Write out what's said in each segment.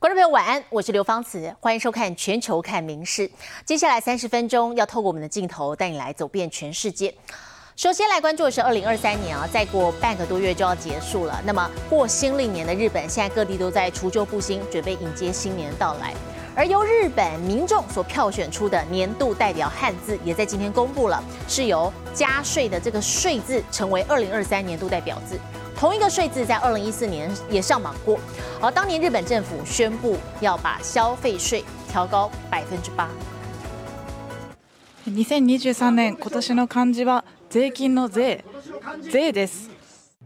观众朋友晚安，我是刘芳慈，欢迎收看《全球看名事》。接下来三十分钟要透过我们的镜头带你来走遍全世界。首先来关注的是二零二三年啊，再过半个多月就要结束了。那么过新历年的日本，现在各地都在除旧布新，准备迎接新年到来。而由日本民众所票选出的年度代表汉字，也在今天公布了，是由加税的这个“税”字成为二零二三年度代表字。同一个税字在二零一四年也上榜过，而当年日本政府宣布要把消费税调高百分之八。二千二十三年今年の漢字は税金の税、税です。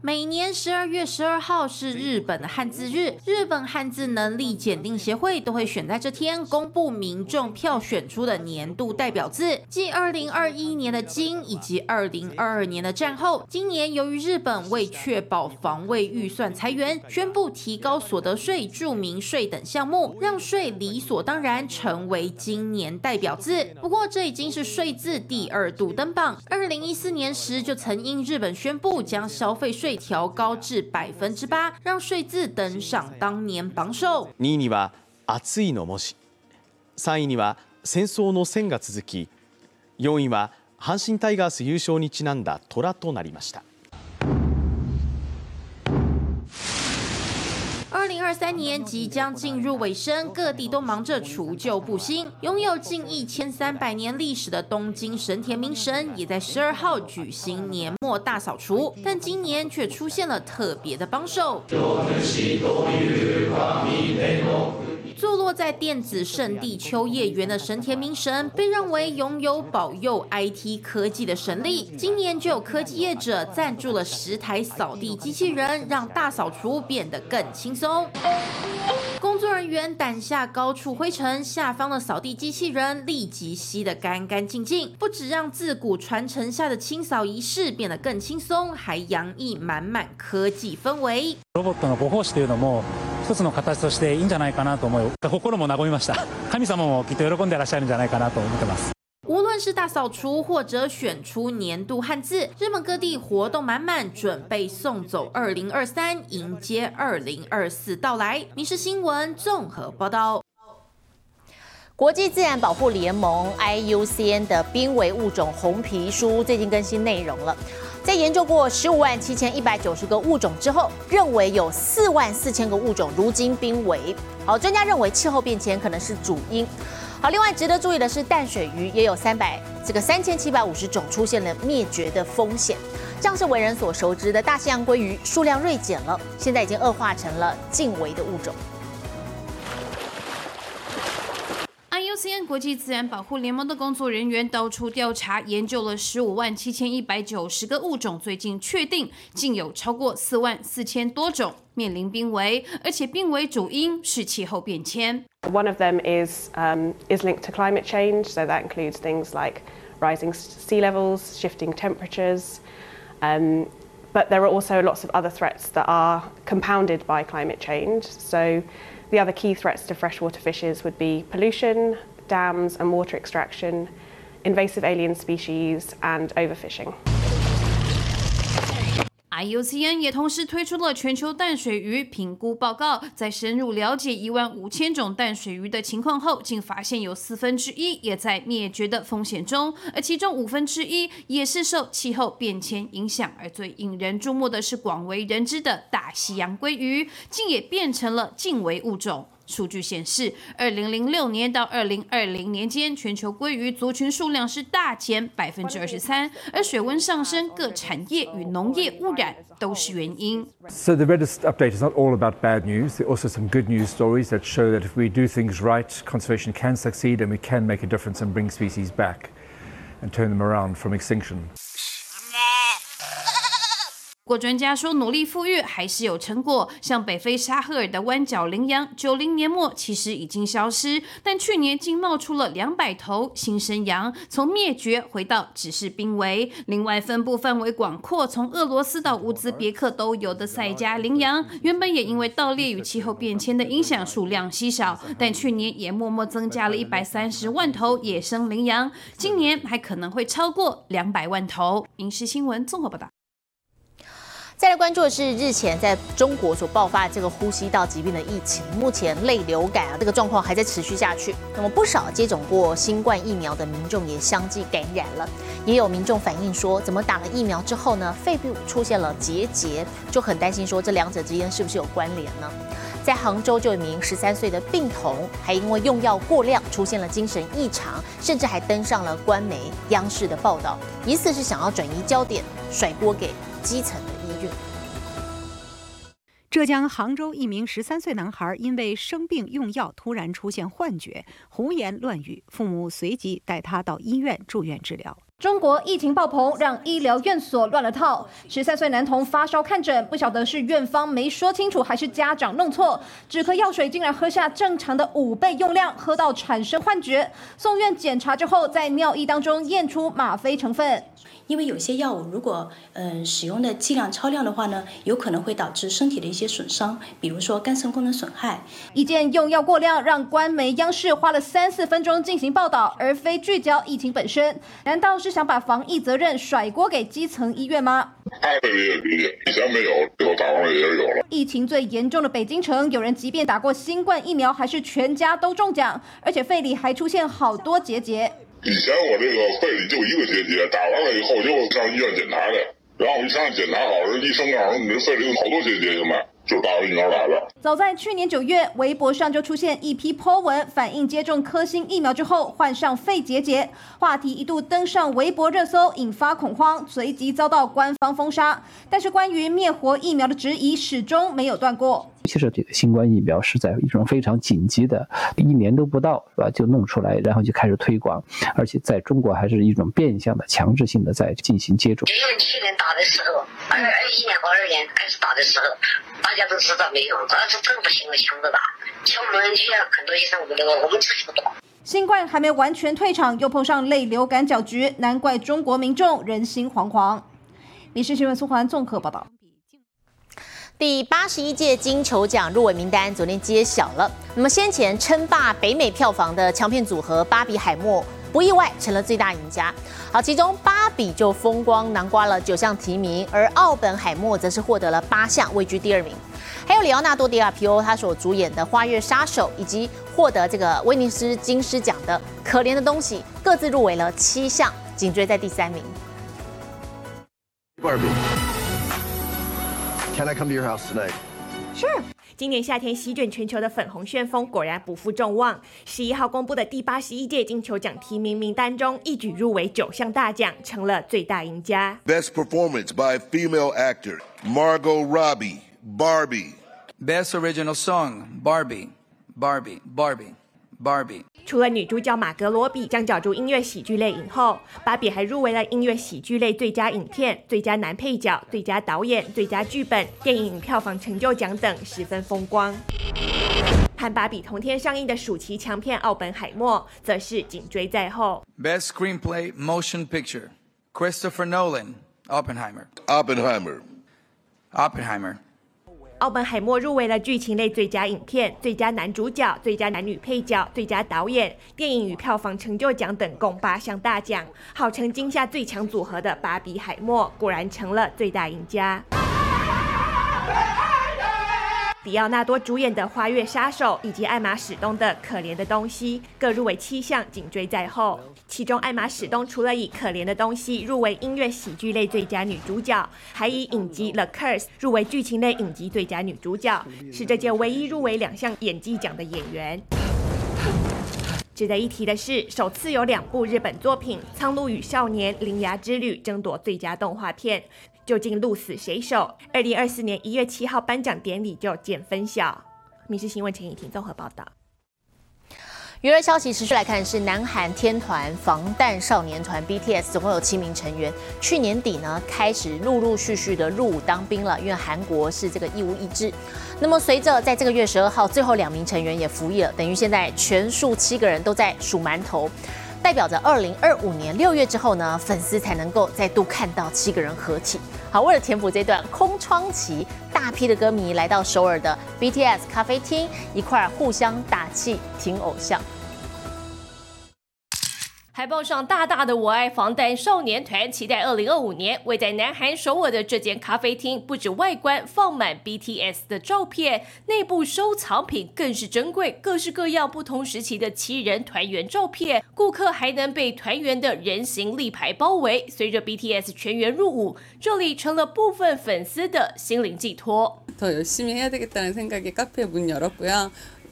每年十二月十二号是日本的汉字日，日本汉字能力检定协会都会选在这天公布民众票选出的年度代表字。继二零二一年的金以及二零二二年的战后，今年由于日本为确保防卫预算裁员，宣布提高所得税、住民税等项目，让税理所当然成为今年代表字。不过这已经是税字第二度登榜，二零一四年时就曾因日本宣布将消费税。调高至百分之八，让税字登上当年榜首。2位には暑いの文字、3位には戦争の線が続き、4位は阪神タイガース優勝にちなんだ虎となりました。零二三年即将进入尾声，各地都忙着除旧布新。拥有近一千三百年历史的东京神田明神，也在十二号举行年末大扫除，但今年却出现了特别的帮手。坐落在电子圣地秋叶原的神田明神，被认为拥有保佑 IT 科技的神力。今年就有科技业者赞助了十台扫地机器人，让大扫除变得更轻松。工作人员掸下高处灰尘，下方的扫地机器人立即吸得干干净净。不止让自古传承下的清扫仪式变得更轻松，还洋溢满满科技氛围。一つの形としていいんじゃないかなと思い心も和みました神様もきっと喜んでいらっしゃるんじゃないかなと思ってます无论是大扫除，或者选出年度汉字，日本各地活动满满，准备送走二零二三，迎接二零二四到来。《民事新闻》综合报道。国际自然保护联盟 IUCN 的濒危物种红皮书最近更新内容了。 在研究过十五万七千一百九十个物种之后，认为有四万四千个物种如今濒危。好，专家认为气候变迁可能是主因。好，另外值得注意的是，淡水鱼也有三百这个三千七百五十种出现了灭绝的风险。像是为人所熟知的大西洋鲑鱼数量锐减了，现在已经恶化成了近危的物种。IUCN 国际自然保护联盟的工作人员到处调查研究了十五万七千一百九十个物种，最近确定竟有超过四万四千多种面临濒危，而且濒危主因是气候变迁。One of them is um, is linked to climate change, so that includes things like rising sea levels, shifting temperatures. Um, but there are also lots of other threats that are compounded by climate change. So the other key threats to freshwater fishes would be pollution, dams and water extraction, invasive alien species, and overfishing. IUCN 也同时推出了全球淡水鱼评估报告，在深入了解一万五千种淡水鱼的情况后，竟发现有四分之一也在灭绝的风险中，而其中五分之一也是受气候变迁影响。而最引人注目的是广为人知的大西洋鲑鱼，竟也变成了近危物种。数据显示，二零零六年到二零二零年间，全球鲑鱼族群数量是大减百分之二十三，而水温上升、各产业与农业污染都是原因。So the latest update is not all about bad news. There are also some good news stories that show that if we do things right, conservation can succeed and we can make a difference and bring species back and turn them around from extinction. 不过专家说，努力富裕还是有成果。像北非沙赫尔的弯角羚羊，九零年末其实已经消失，但去年竟冒出了两百头新生羊，从灭绝回到只是濒危。另外，分布范围广阔，从俄罗斯到乌兹别克都有的塞加羚羊，原本也因为盗猎与气候变迁的影响，数量稀少，但去年也默默增加了一百三十万头野生羚羊，今年还可能会超过两百万头。影视新闻综合报道。再来关注的是日前在中国所爆发这个呼吸道疾病的疫情，目前类流感啊这个状况还在持续下去。那么不少接种过新冠疫苗的民众也相继感染了，也有民众反映说，怎么打了疫苗之后呢，肺部出现了结节，就很担心说这两者之间是不是有关联呢？在杭州，就有一名十三岁的病童，还因为用药过量出现了精神异常，甚至还登上了官媒央视的报道，疑似是想要转移焦点，甩锅给基层的医院。浙江杭州一名十三岁男孩因为生病用药突然出现幻觉，胡言乱语，父母随即带他到医院住院治疗。中国疫情爆棚，让医疗院所乱了套。十三岁男童发烧看诊，不晓得是院方没说清楚，还是家长弄错，止咳药水竟然喝下正常的五倍用量，喝到产生幻觉。送院检查之后，在尿液当中验出吗啡成分。因为有些药物如果嗯使用的剂量超量的话呢，有可能会导致身体的一些损伤，比如说肝肾功能损害。一件用药过量，让官媒央视花了三四分钟进行报道，而非聚焦疫情本身。难道是想把防疫责任甩锅给基层医院吗？他可以理解，以前没有，最后打完了也有了。疫情最严重的北京城，有人即便打过新冠疫苗，还是全家都中奖，而且肺里还出现好多结节。以前我这个肺里就一个结节，打完了以后就上医院检查的，然后一上检查好，人医生告诉我你这肺里有好多结节，现在来了。早在去年九月，微博上就出现一批 po 文，反映接种科兴疫苗之后患上肺结节，话题一度登上微博热搜，引发恐慌，随即遭到官方封杀。但是关于灭活疫苗的质疑始终没有断过。其实这个新冠疫苗是在一种非常紧急的，一年都不到是吧，就弄出来，然后就开始推广，而且在中国还是一种变相的、强制性的在进行接种。因为去年打的时候，二二一年和二年开始打的时候，大家都知道没用，主要是政府行为强的打，像我们医院很多医生，我们我们自己不懂。新冠还没完全退场，又碰上类流感搅局，难怪中国民众人心惶惶。民事新闻苏环综合报道。第八十一届金球奖入围名单昨天揭晓了。那么先前称霸北美票房的强片组合芭比海默，不意外成了最大赢家。好，其中芭比就风光囊括了九项提名，而奥本海默则是获得了八项，位居第二名。还有里奥纳多·迪亚皮欧他所主演的《花月杀手》，以及获得这个威尼斯金狮奖的《可怜的东西》，各自入围了七项，紧追在第三名。Can I come to your house tonight? Sure. 今年夏天席卷全球的粉红旋风果然不负众望。十一号公布的第八十一届金球奖提名名单中，一举入围九项大奖，成了最大赢家。Best performance by female actor Margot Robbie, Barbie. Best original song Barbie, Barbie, Barbie. Barbie 除了女主角马格罗比将角逐音乐喜剧类影后，芭比还入围了音乐喜剧类最佳影片、最佳男配角、最佳导演、最佳剧本、电影票房成就奖等，十分风光。和芭比同天上映的暑期强片《奥本海默》则是紧追在后。Best Screenplay Motion Picture Christopher Nolan Oppenheimer Oppenheimer Oppenheimer 奥本海默入围了剧情类最佳影片、最佳男主角、最佳男女配角、最佳导演、电影与票房成就奖等共八项大奖，号称今夏最强组合的芭比海默果然成了最大赢家。迪奥纳多主演的《花月杀手》以及艾玛史东的《可怜的东西》各入围七项，紧追在后。其中，艾玛史东除了以《可怜的东西》入围音乐喜剧类最佳女主角，还以影集《The Curse》入围剧情类影集最佳女主角，是这届唯一入围两项演技奖的演员。值得一提的是，首次有两部日本作品《苍鹭与少年》《铃芽之旅》争夺最佳动画片。究竟鹿死谁手？二零二四年一月七号颁奖典礼就见分晓。民事新闻陈以婷综合报道。娱乐消息持续来看，是南韩天团防弹少年团 BTS，总共有七名成员。去年底呢，开始陆陆续续的入伍当兵了，因为韩国是这个义务役制。那么随着在这个月十二号，最后两名成员也服役了，等于现在全数七个人都在数馒头。代表着二零二五年六月之后呢，粉丝才能够再度看到七个人合体。好，为了填补这段空窗期，大批的歌迷来到首尔的 BTS 咖啡厅，一块互相打气，听偶像。海报上大大的“我爱防弹少年团”，期待二零二五年。位在南韩首尔的这间咖啡厅，不止外观放满 BTS 的照片，内部收藏品更是珍贵，各式各样不同时期的七人团圆照片。顾客还能被团圆的人形立牌包围。随着 BTS 全员入伍，这里成了部分粉丝的心灵寄托。더열심히해야되겠다는생각에카페문열었고요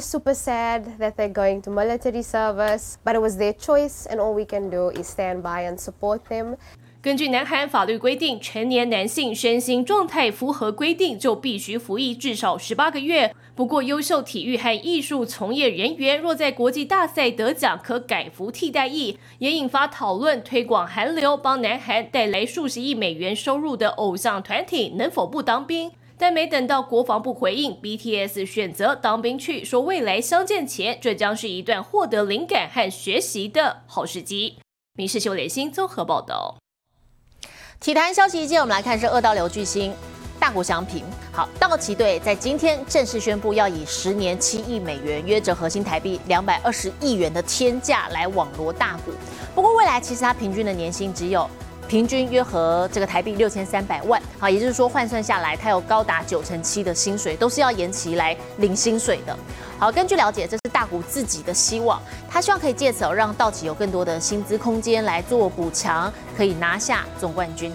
super sad that they're going to military service, but it was their choice, and all we can do is stand by and support them. 根据南韩法律规定，成年男性身心状态符合规定，就必须服役至少十八个月。不过，优秀体育和艺术从业人员若在国际大赛得奖，可改服替代役，也引发讨论。推广韩流，帮南韩带来数十亿美元收入的偶像团体，能否不当兵？但没等到国防部回应，BTS 选择当兵去，说未来相见前，这将是一段获得灵感和学习的好时机。民事秀连新综合报道。体坛消息一，接我们来看是二刀流巨星大谷翔平。好，道奇队在今天正式宣布，要以十年七亿美元，约折合新台币两百二十亿元的天价来网罗大谷。不过未来其实他平均的年薪只有。平均约合这个台币六千三百万，好，也就是说换算下来，他有高达九成七的薪水都是要延期来领薪水的。好，根据了解，这是大谷自己的希望，他希望可以借此让道奇有更多的薪资空间来做补强，可以拿下总冠军。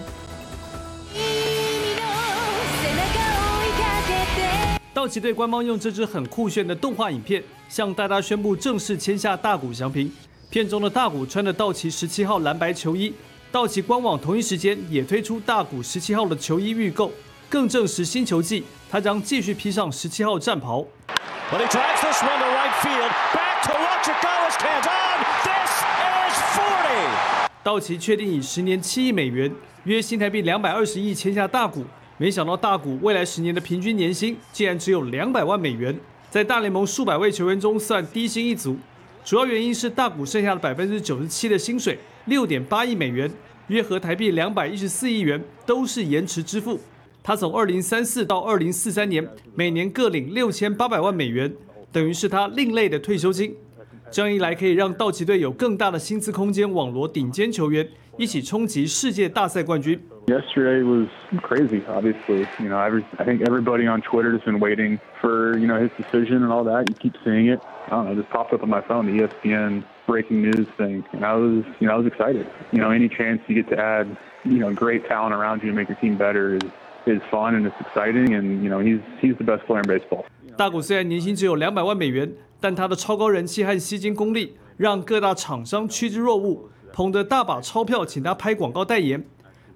道奇队官方用这支很酷炫的动画影片，向大家宣布正式签下大谷翔平。片中的大谷穿着道奇十七号蓝白球衣。道奇官网同一时间也推出大谷十七号的球衣预购，更证实新球季他将继续披上十七号战袍。道奇确定以十年七亿美元，约新台币两百二十亿签下大谷，没想到大谷未来十年的平均年薪竟然只有两百万美元，在大联盟数百位球员中算低薪一族。主要原因是大谷剩下的百分之九十七的薪水。六点八亿美元，约合台币两百一十四亿元，都是延迟支付。他从二零三四到二零四三年，每年各领六千八百万美元，等于是他另类的退休金。这样一来，可以让道奇队有更大的薪资空间，网罗顶尖球员，一起冲击世界大赛冠军。Yesterday was crazy. Obviously, you know, every I think everybody on Twitter has been waiting for you know his decision and all that. You keep seeing it. I don't know, just popped up on my phone, the ESPN breaking news thing, and I was you know I was excited. You know, any chance you get to add you know great talent around you to make your team better is is fun and it's exciting. And you know, he's he's the best player in baseball. 大谷虽然年薪只有两百万美元，但他的超高人气和吸金功力让各大厂商趋之若鹜，捧得大把钞票请他拍广告代言。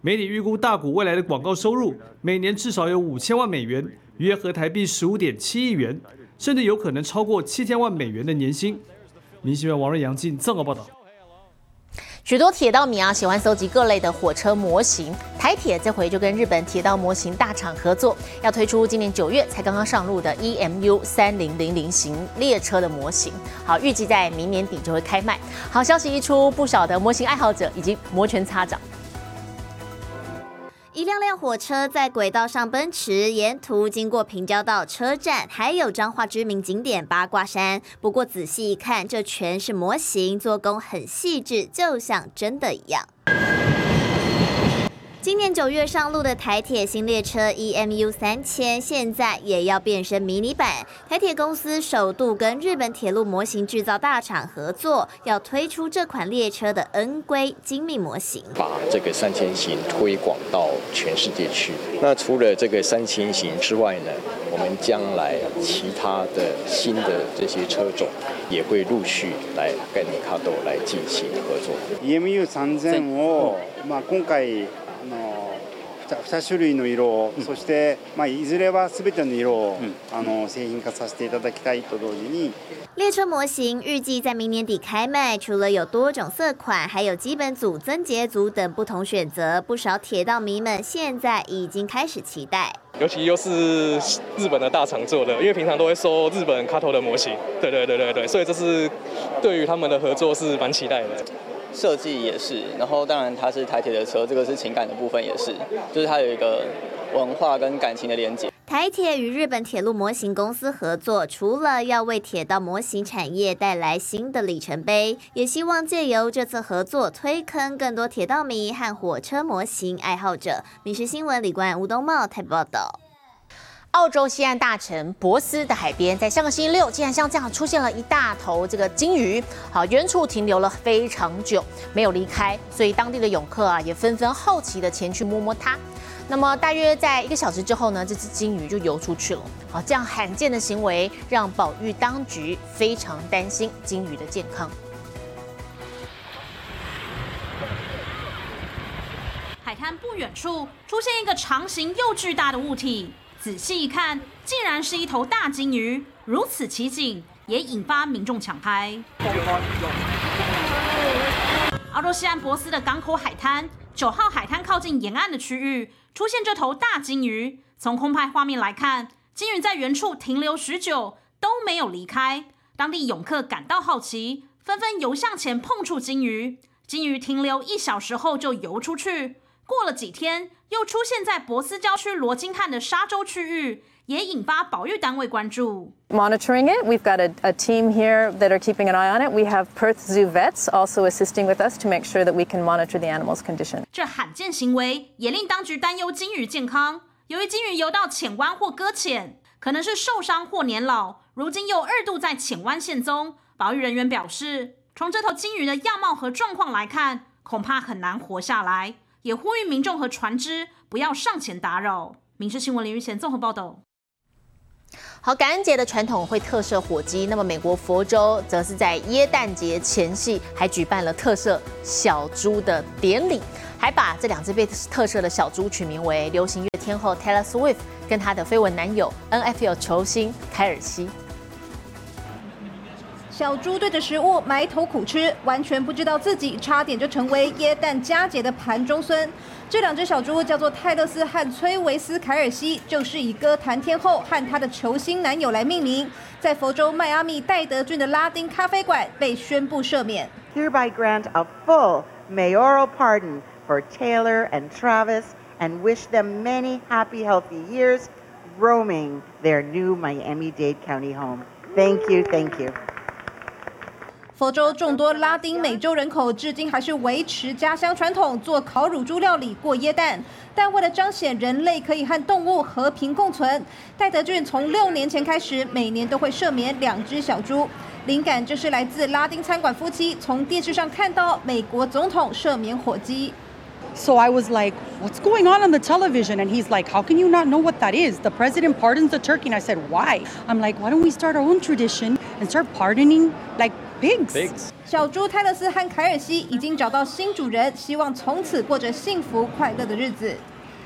媒体预估大股未来的广告收入每年至少有五千万美元，约合台币十五点七亿元，甚至有可能超过七千万美元的年薪。明星王瑞阳进这么报道。许多铁道迷啊喜欢搜集各类的火车模型，台铁这回就跟日本铁道模型大厂合作，要推出今年九月才刚刚上路的 EMU 三零零零型列车的模型。好，预计在明年底就会开卖。好消息一出，不少的模型爱好者已经摩拳擦掌。一辆辆火车在轨道上奔驰，沿途经过平交道车站，还有彰化知名景点八卦山。不过仔细一看，这全是模型，做工很细致，就像真的一样。今年九月上路的台铁新列车 EMU 三千，现在也要变身迷你版。台铁公司首度跟日本铁路模型制造大厂合作，要推出这款列车的 N 规精密模型，把这个三千型推广到全世界去。那除了这个三千型之外呢，我们将来其他的新的这些车种也会陆续来跟卡多来进行合作。EMU 三千をまあ今回。 2種類の色を、そしてまあいずれは全ての色を、あの製品化させていただきたいと同時に。列车模型预计在明年底开卖，除了有多种色款，还有基本组、增节组等不同选择。不少铁道迷们现在已经开始期待。尤其又是日本的大厂做的，因为平常都会收日本卡头的模型，对对对对对，所以这是对于他们的合作是蛮期待的。设计也是，然后当然它是台铁的车，这个是情感的部分也是，就是它有一个文化跟感情的连接。台铁与日本铁路模型公司合作，除了要为铁道模型产业带来新的里程碑，也希望借由这次合作推坑更多铁道迷和火车模型爱好者。民事新闻李冠吴东茂台报道。澳洲西岸大城博斯的海边，在上个星期六，竟然像这样出现了一大头这个鲸鱼，好，远处停留了非常久，没有离开，所以当地的泳客啊，也纷纷好奇的前去摸摸它。那么大约在一个小时之后呢，这只鲸鱼就游出去了。好，这样罕见的行为让保育当局非常担心鲸鱼的健康。海滩不远处出现一个长形又巨大的物体，仔细一看，竟然是一头大鲸鱼。如此奇景，也引发民众抢拍。澳洲西岸博斯的港口海滩。九号海滩靠近沿岸的区域出现这头大鲸鱼。从空拍画面来看，鲸鱼在原处停留许久都没有离开。当地泳客感到好奇，纷纷游向前碰触鲸鱼。鲸鱼停留一小时后就游出去。过了几天，又出现在博斯郊区罗金汉的沙洲区域。也引发保育单位关注。Monitoring it, we've got a, a, team here that are keeping an eye on it. We have Perth Zoo vets also assisting with us to make sure that we can monitor the animal's condition. 这罕见行为也令当局担忧鲸鱼健康。由于鲸鱼游到浅湾或搁浅，可能是受伤或年老，如今又二度在浅湾现踪。保育人员表示，从这头鲸鱼的样貌和状况来看，恐怕很难活下来。也呼吁民众和船只不要上前打扰。民事新闻林玉贤综合报道。好，感恩节的传统会特设火鸡，那么美国佛州则是在耶诞节前夕还举办了特设小猪的典礼，还把这两只被特设的小猪取名为流行乐天后 Taylor Swift 跟她的绯闻男友 NFL 球星凯尔西。小猪对着食物埋头苦吃，完全不知道自己差点就成为耶诞佳节的盘中孙。这两只小猪叫做泰勒斯和崔维斯凯尔西，就是以歌坛天后和她的球星男友来命名。在佛州迈阿密戴德郡的拉丁咖啡馆被宣布赦免。Hereby grant a full mayoral pardon for Taylor and Travis and wish them many happy, healthy years roaming their new Miami-Dade County home. Thank you, thank you. 佛州众多拉丁美洲人口至今还是维持家乡传统，做烤乳猪料理过耶诞。但为了彰显人类可以和动物和平共存，戴德俊从六年前开始，每年都会赦免两只小猪。灵感就是来自拉丁餐馆夫妻从电视上看到美国总统赦免火鸡。So I was like, what's going on on the television? And he's like, how can you not know what that is? The president pardons the turkey. And I said, why? I'm like, why don't we start our own tradition and start pardoning like pigs? 小猪泰勒斯和凯尔西已经找到新主人，希望从此过着幸福快乐的日子。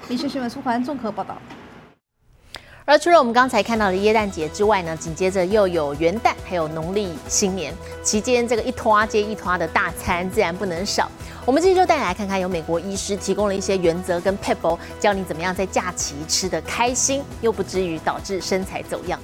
民事新闻苏环综合报道。而除了我们刚才看到的耶诞节之外呢，紧接着又有元旦，还有农历新年期间，这个一拖接一拖的大餐自然不能少。我们这就带你来看看，有美国医师提供了一些原则跟 pebble，教你怎么样在假期吃得开心，又不至于导致身材走样。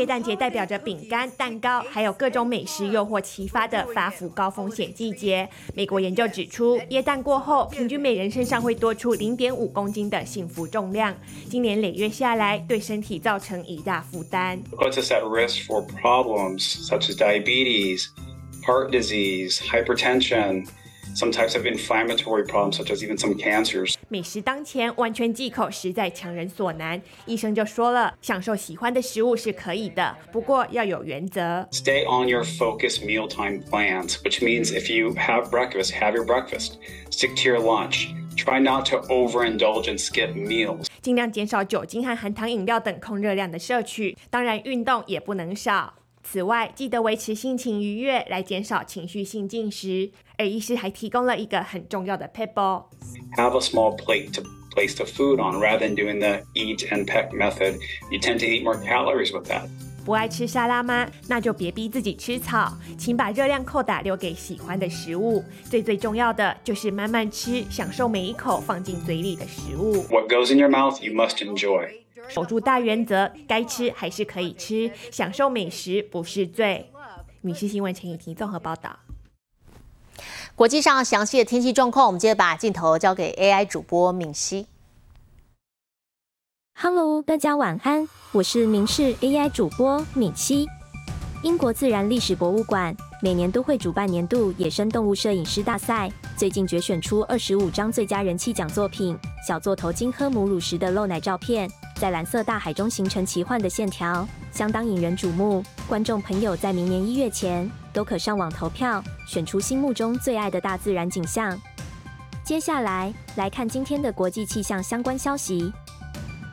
耶诞节代表着饼干、蛋糕，还有各种美食诱惑启发的发福高风险季节。美国研究指出，耶诞过后，平均每人身上会多出零点五公斤的幸福重量。今年累月下来，对身体造成一大负担。Puts us at risk for problems such as diabetes, heart disease, hypertension. some types of inflammatory problems, such as even some cancers. 美食当前，完全忌口实在强人所难。医生就说了，享受喜欢的食物是可以的，不过要有原则。Stay on your focused mealtime plans, which means if you have breakfast, have your breakfast. Stick to your lunch. Try not to overindulge and skip meals. 尽量减少酒精和含糖饮料等控热量的摄取，当然运动也不能少。 此外，记得维持心情愉悦，来减少情绪性进食。而医师还提供了一个很重要的 p e b b l e have a small plate to place the food on rather than doing the eat and peck method. You tend to eat more calories with that. 不爱吃沙拉吗？那就别逼自己吃草，请把热量扣打留给喜欢的食物。最最重要的就是慢慢吃，享受每一口放进嘴里的食物。What goes in your mouth, you must enjoy. 守住大原则，该吃还是可以吃，享受美食不是罪。女士新闻陈以婷综合报道。国际上详细的天气状况，我们接着把镜头交给 AI 主播敏熙。Hello，大家晚安，我是明视 AI 主播敏熙。英国自然历史博物馆每年都会主办年度野生动物摄影师大赛，最近决选出二十五张最佳人气奖作品。小座头鲸喝母乳时的露奶照片，在蓝色大海中形成奇幻的线条，相当引人瞩目。观众朋友在明年一月前都可上网投票，选出心目中最爱的大自然景象。接下来来看今天的国际气象相关消息。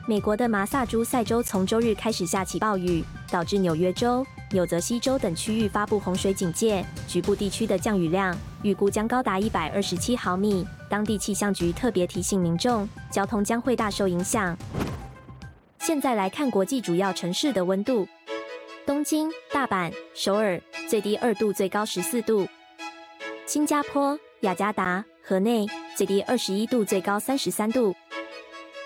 美国的麻萨诸塞州从周日开始下起暴雨，导致纽约州、纽泽西州等区域发布洪水警戒，局部地区的降雨量预估将高达一百二十七毫米。当地气象局特别提醒民众，交通将会大受影响。现在来看国际主要城市的温度：东京、大阪、首尔最低二度，最高十四度；新加坡、雅加达、河内最低二十一度，最高三十三度。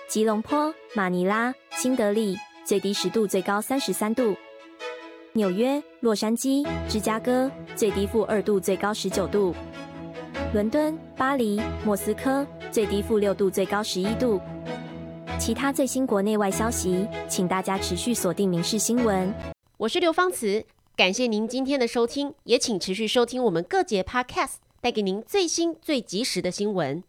吉隆坡、马尼拉、新德里最低十度，最高三十三度；纽约、洛杉矶、芝加哥最低负二度，最高十九度；伦敦、巴黎、莫斯科最低负六度，最高十一度。其他最新国内外消息，请大家持续锁定《民事新闻》。我是刘芳慈，感谢您今天的收听，也请持续收听我们各节 Podcast，带给您最新最及时的新闻。